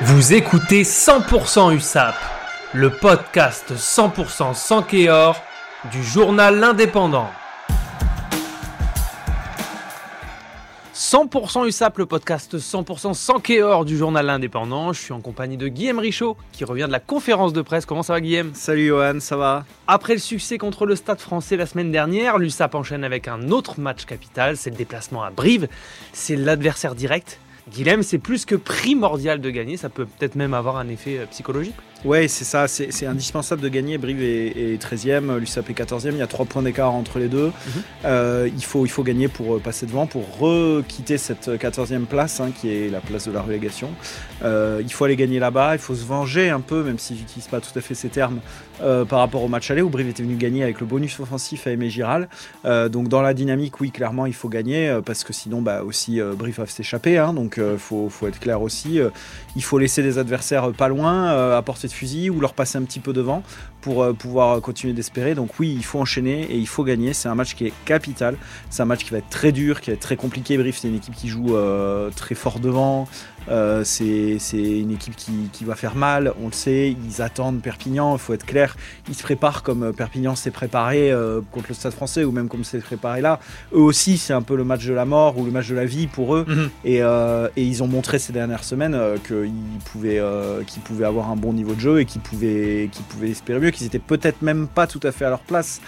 Vous écoutez 100% USAP, le podcast 100% sans Kéor du journal L'Indépendant. 100% USAP, le podcast 100% sans Kéor du journal L'Indépendant. Je suis en compagnie de Guillaume Richaud qui revient de la conférence de presse. Comment ça va Guillaume? Salut Johan, ça va? Après le succès contre le Stade français la semaine dernière, l'USAP enchaîne avec un autre match capital, c'est le déplacement à Brive. C'est l'adversaire direct. Guillaume, c'est plus que primordial de gagner, ça peut peut-être même avoir un effet euh, psychologique. Ouais, c'est ça, c'est indispensable de gagner. Brive est, 13e, l'USAP est 14e, il y a 3 points d'écart entre les deux. Mhm. Euh, il, faut, il faut gagner pour euh, passer devant, pour requitter cette 14e place, hein, qui est la place de la relégation. il faut aller gagner là-bas, il faut se venger un peu, même si j'utilise pas tout à fait ces termes, par rapport au match aller où Brive était venu gagner avec le bonus offensif à Aimé Giral. donc dans la dynamique, oui, clairement, il faut gagner, parce que sinon, bah, aussi, Brive va s'échapper. Hein, donc il faut, faut, être clair aussi. il faut laisser des adversaires pas loin, apporter fusil ou leur passer un petit peu devant pour euh, pouvoir continuer d'espérer. Donc oui, il faut enchaîner et il faut gagner. C'est un match qui est capital. C'est un match qui va être très dur, qui va être très compliqué. Brief, c'est une équipe qui joue euh, très fort devant. Euh, c'est une équipe qui, va faire mal, on le sait, ils attendent Perpignan, il faut être clair, ils se préparent comme Perpignan s'est préparé contre le Stade français ou même comme s'est préparé là. Eux aussi, c'est un peu le match de la mort ou le match de la vie pour eux. Mhm. et, et, ils ont montré ces dernières semaines qu'ils pouvaient, qu'ils pouvaient avoir un bon niveau de jeu et qu'ils pouvaient, qu'ils pouvaient espérer mieux qu'ils étaient peut-être même pas tout à fait à leur place.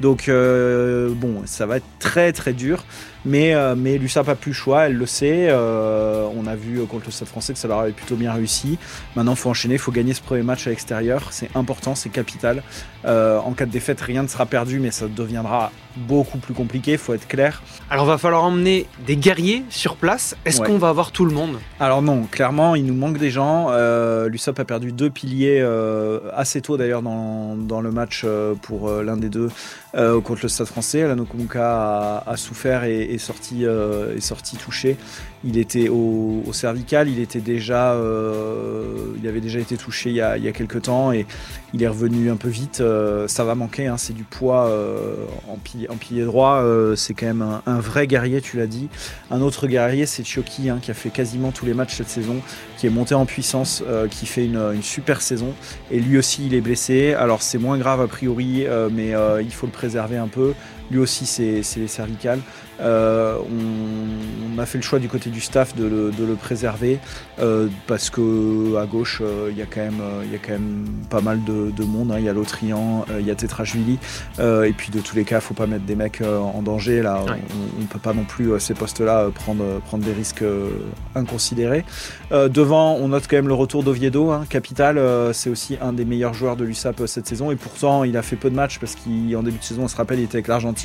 Donc euh, bon, ça va être très très dur. Mais, euh, mais l'USAP a plus le choix, elle le sait. Euh, on a vu contre le Stade français que ça leur avait plutôt bien réussi. Maintenant, il faut enchaîner, il faut gagner ce premier match à l'extérieur. C'est important, c'est capital. en cas de défaite, rien ne sera perdu, mais ça deviendra beaucoup plus compliqué, il faut être clair. Alors, va falloir emmener des guerriers sur place. Est-ce qu'on va avoir tout le monde? Alors, non, clairement, il nous manque des gens. L'USAP a perdu deux piliers assez tôt d'ailleurs dans, dans, le match pour l'un des deux contre le Stade français. Alano a, a souffert et, est sorti, euh, est sorti touché. Il était au, cervical, euh, il avait déjà été touché il y, a, quelques temps et il est revenu un peu vite. Euh, ça va manquer, hein, c'est du poids en, pilier, en, pilier, droit. c'est quand même un, vrai guerrier, tu l'as dit. Un autre guerrier, c'est Chioki, hein, qui a fait quasiment tous les matchs cette saison, qui est monté en puissance, qui fait une, super saison. Et lui aussi, il est blessé. Alors c'est moins grave a priori, mais il faut le préserver un peu. Lui aussi, c'est les cervicales. Euh, on, a fait le choix du côté du staff de le, préserver euh, parce que à gauche euh, il y a quand même il y quand même pas mal de, monde. Hein. Il y a Lotrian, il y a Tetrashvili et puis de tous les cas, faut pas mettre des mecs en danger. Là, on, ne peut pas non plus ces postes-là prendre prendre des risques inconsidérés. devant, on note quand même le retour d'Oviedo, hein, capital. c'est aussi un des meilleurs joueurs de l'USAP cette saison et pourtant il a fait peu de matchs parce qu'en début de saison, on se rappelle, il était avec l'Argentine,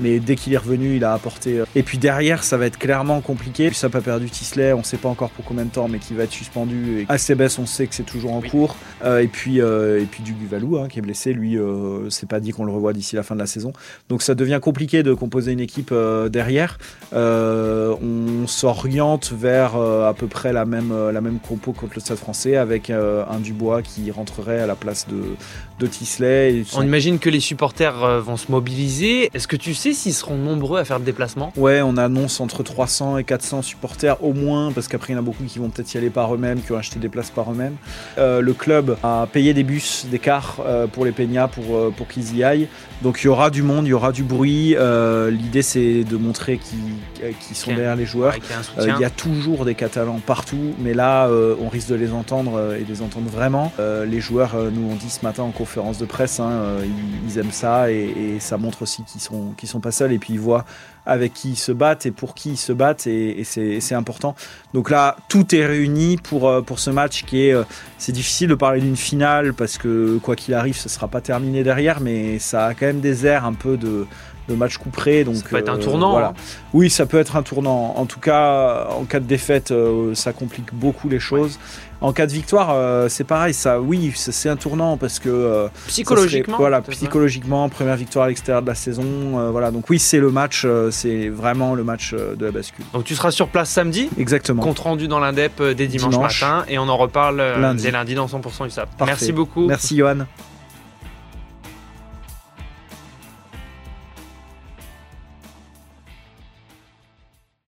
mais dès qu'il est revenu, il a euh. Et puis derrière, ça va être clairement compliqué. Ça pas perdu Tisley, on ne sait pas encore pour combien de temps, mais qui va être suspendu. Et Acebes, on sait que c'est toujours en cours. Euh, et puis euh, et puis du Guvalou hein, qui est blessé, lui, c'est pas dit qu'on le revoit d'ici la fin de la saison. Donc ça devient compliqué de composer une équipe derrière. on s'oriente vers à peu près la même la même compo contre le Stade Français avec un Dubois qui rentrerait à la place de de Tisley. On imagine que les supporters vont se mobiliser. Est-ce que tu sais s'ils seront nombreux à faire le déplacement? Ouais, on annonce entre 300 et 400 supporters au moins, parce qu'après il y en a beaucoup qui vont peut-être y aller par eux-mêmes, qui ont acheté des places par eux-mêmes. Euh, le club a payé des bus, des cars euh, pour les Peñas pour, euh, pour qu'ils y aillent. Donc il y aura du monde, il y aura du bruit. L'idée c'est de montrer qu'ils sont derrière les joueurs. il y a toujours des Catalans partout, mais là on risque de les entendre et de les entendre vraiment. les joueurs nous ont dit ce matin en conférence de presse, hein, ils, aiment ça et, ça montre aussi qu'ils sont, qu'ils sont pas seuls et puis ils voient avec qui ils se battent et pour qui ils se battent et, c'est important. Donc là, tout est réuni pour, euh, pour ce match qui est... Euh, c'est difficile de parler d'une finale parce que quoi qu'il arrive, ce sera pas terminé derrière, mais ça a quand même des airs un peu de, de match couperé. Donc, ça peut être un euh, tournant. Voilà. Hein. Oui, ça peut être un tournant. En tout cas, en cas de défaite, ça complique beaucoup les choses. En cas de victoire, euh, c'est pareil. Ça, oui, c'est un tournant parce que euh, psychologiquement, voilà, psychologiquement, première victoire à l'extérieur de la saison. Euh, voilà, donc oui, c'est le match. c'est vraiment le match de la bascule. Donc tu seras sur place samedi? Exactement. Compte rendu dans l'Indep dès dimanche, matin et on en reparle lundi. dès lundi dans 100% USAP. Merci beaucoup. Merci Johan.